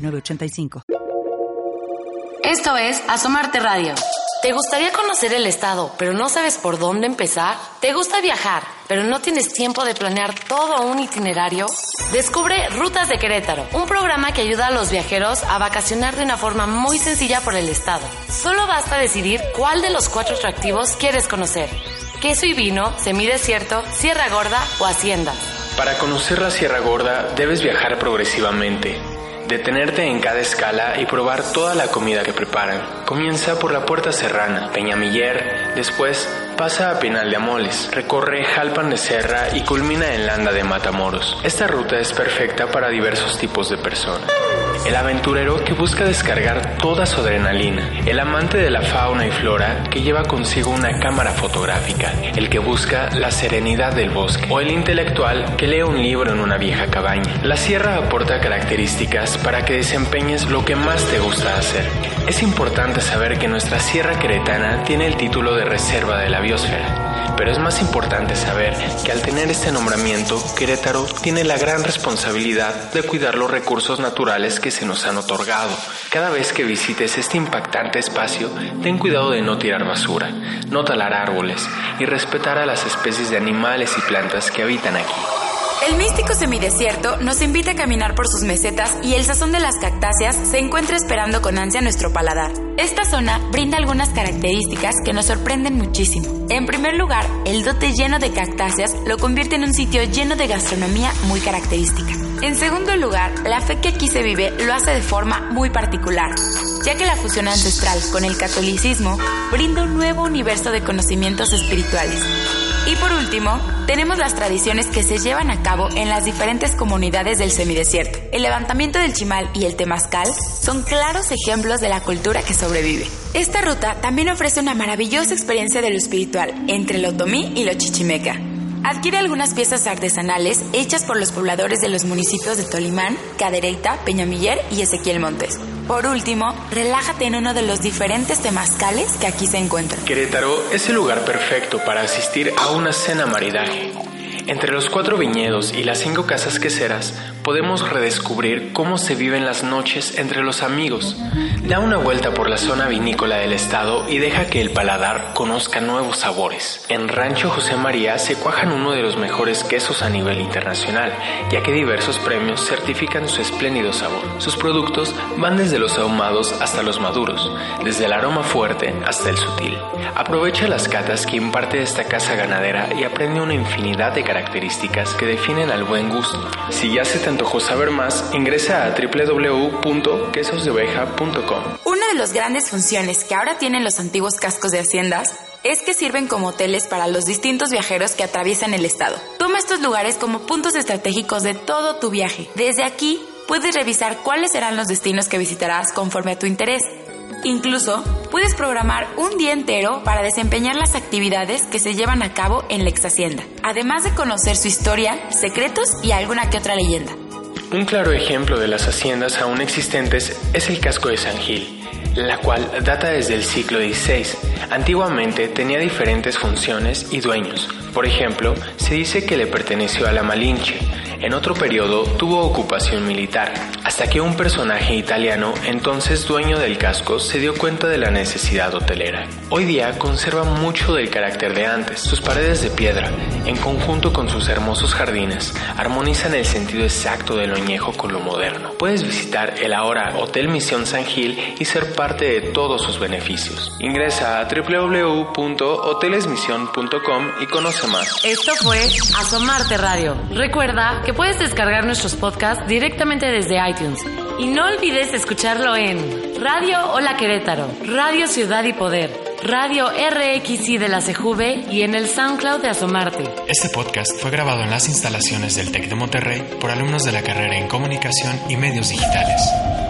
906985. Esto es Asomarte Radio. ¿Te gustaría conocer el estado, pero no sabes por dónde empezar? ¿Te gusta viajar, pero no tienes tiempo de planear todo un itinerario? Descubre Rutas de Querétaro, un programa que ayuda a los viajeros a vacacionar de una forma muy sencilla por el estado. Solo basta decidir cuál de los cuatro atractivos quieres conocer. Queso y vino, semidesierto, Sierra Gorda o Hacienda. Para conocer la Sierra Gorda debes viajar progresivamente detenerte en cada escala y probar toda la comida que preparan. Comienza por la Puerta Serrana, Peñamiller, después pasa a Pinal de Amoles, recorre Jalpan de Serra y culmina en Landa de Matamoros. Esta ruta es perfecta para diversos tipos de personas. El aventurero que busca descargar toda su adrenalina, el amante de la fauna y flora que lleva consigo una cámara fotográfica, el que busca la serenidad del bosque o el intelectual que lee un libro en una vieja cabaña. La sierra aporta características para que desempeñes lo que más te gusta hacer. Es importante saber que nuestra sierra queretana tiene el título de reserva de la biosfera, pero es más importante saber que al tener este nombramiento, Querétaro tiene la gran responsabilidad de cuidar los recursos naturales que se nos han otorgado. Cada vez que visites este impactante espacio, ten cuidado de no tirar basura, no talar árboles y respetar a las especies de animales y plantas que habitan aquí. El místico semidesierto nos invita a caminar por sus mesetas y el sazón de las cactáceas se encuentra esperando con ansia nuestro paladar. Esta zona brinda algunas características que nos sorprenden muchísimo. En primer lugar, el dote lleno de cactáceas lo convierte en un sitio lleno de gastronomía muy característica. En segundo lugar, la fe que aquí se vive lo hace de forma muy particular, ya que la fusión ancestral con el catolicismo brinda un nuevo universo de conocimientos espirituales. Y por último, tenemos las tradiciones que se llevan a cabo en las diferentes comunidades del semidesierto. El levantamiento del chimal y el temazcal son claros ejemplos de la cultura que sobrevive. Esta ruta también ofrece una maravillosa experiencia de lo espiritual entre lo otomí y lo chichimeca. Adquiere algunas piezas artesanales hechas por los pobladores de los municipios de Tolimán, Cadereyta, Peñamiller y Ezequiel Montes. Por último, relájate en uno de los diferentes temazcales que aquí se encuentran. Querétaro es el lugar perfecto para asistir a una cena maridaje. Entre los cuatro viñedos y las cinco casas queseras podemos redescubrir cómo se viven las noches entre los amigos. Da una vuelta por la zona vinícola del estado y deja que el paladar conozca nuevos sabores. En Rancho José María se cuajan uno de los mejores quesos a nivel internacional, ya que diversos premios certifican su espléndido sabor. Sus productos van desde los ahumados hasta los maduros, desde el aroma fuerte hasta el sutil. Aprovecha las catas que imparte esta casa ganadera y aprende una infinidad de características que definen al buen gusto. Si ya se te antojó saber más, ingresa a www.quesosdeoveja.com. Una de las grandes funciones que ahora tienen los antiguos cascos de haciendas es que sirven como hoteles para los distintos viajeros que atraviesan el estado. Toma estos lugares como puntos estratégicos de todo tu viaje. Desde aquí puedes revisar cuáles serán los destinos que visitarás conforme a tu interés. Incluso puedes programar un día entero para desempeñar las actividades que se llevan a cabo en la ex hacienda, además de conocer su historia, secretos y alguna que otra leyenda. Un claro ejemplo de las haciendas aún existentes es el casco de San Gil, la cual data desde el siglo XVI. Antiguamente tenía diferentes funciones y dueños. Por ejemplo, se dice que le perteneció a la Malinche, en otro periodo tuvo ocupación militar, hasta que un personaje italiano, entonces dueño del casco, se dio cuenta de la necesidad hotelera. Hoy día conserva mucho del carácter de antes. Sus paredes de piedra, en conjunto con sus hermosos jardines, armonizan el sentido exacto de lo con lo moderno. Puedes visitar el ahora Hotel Misión San Gil y ser parte de todos sus beneficios. Ingresa a www.hotelesmision.com y conoce más. Esto fue Asomarte Radio. Recuerda que puedes descargar nuestros podcasts directamente desde iTunes. Y no olvides escucharlo en Radio Hola Querétaro, Radio Ciudad y Poder, Radio RXI de la CJV y en el SoundCloud de Asomarte. Este podcast fue grabado en las instalaciones del TEC de Monterrey por alumnos de la carrera en Comunicación y Medios Digitales.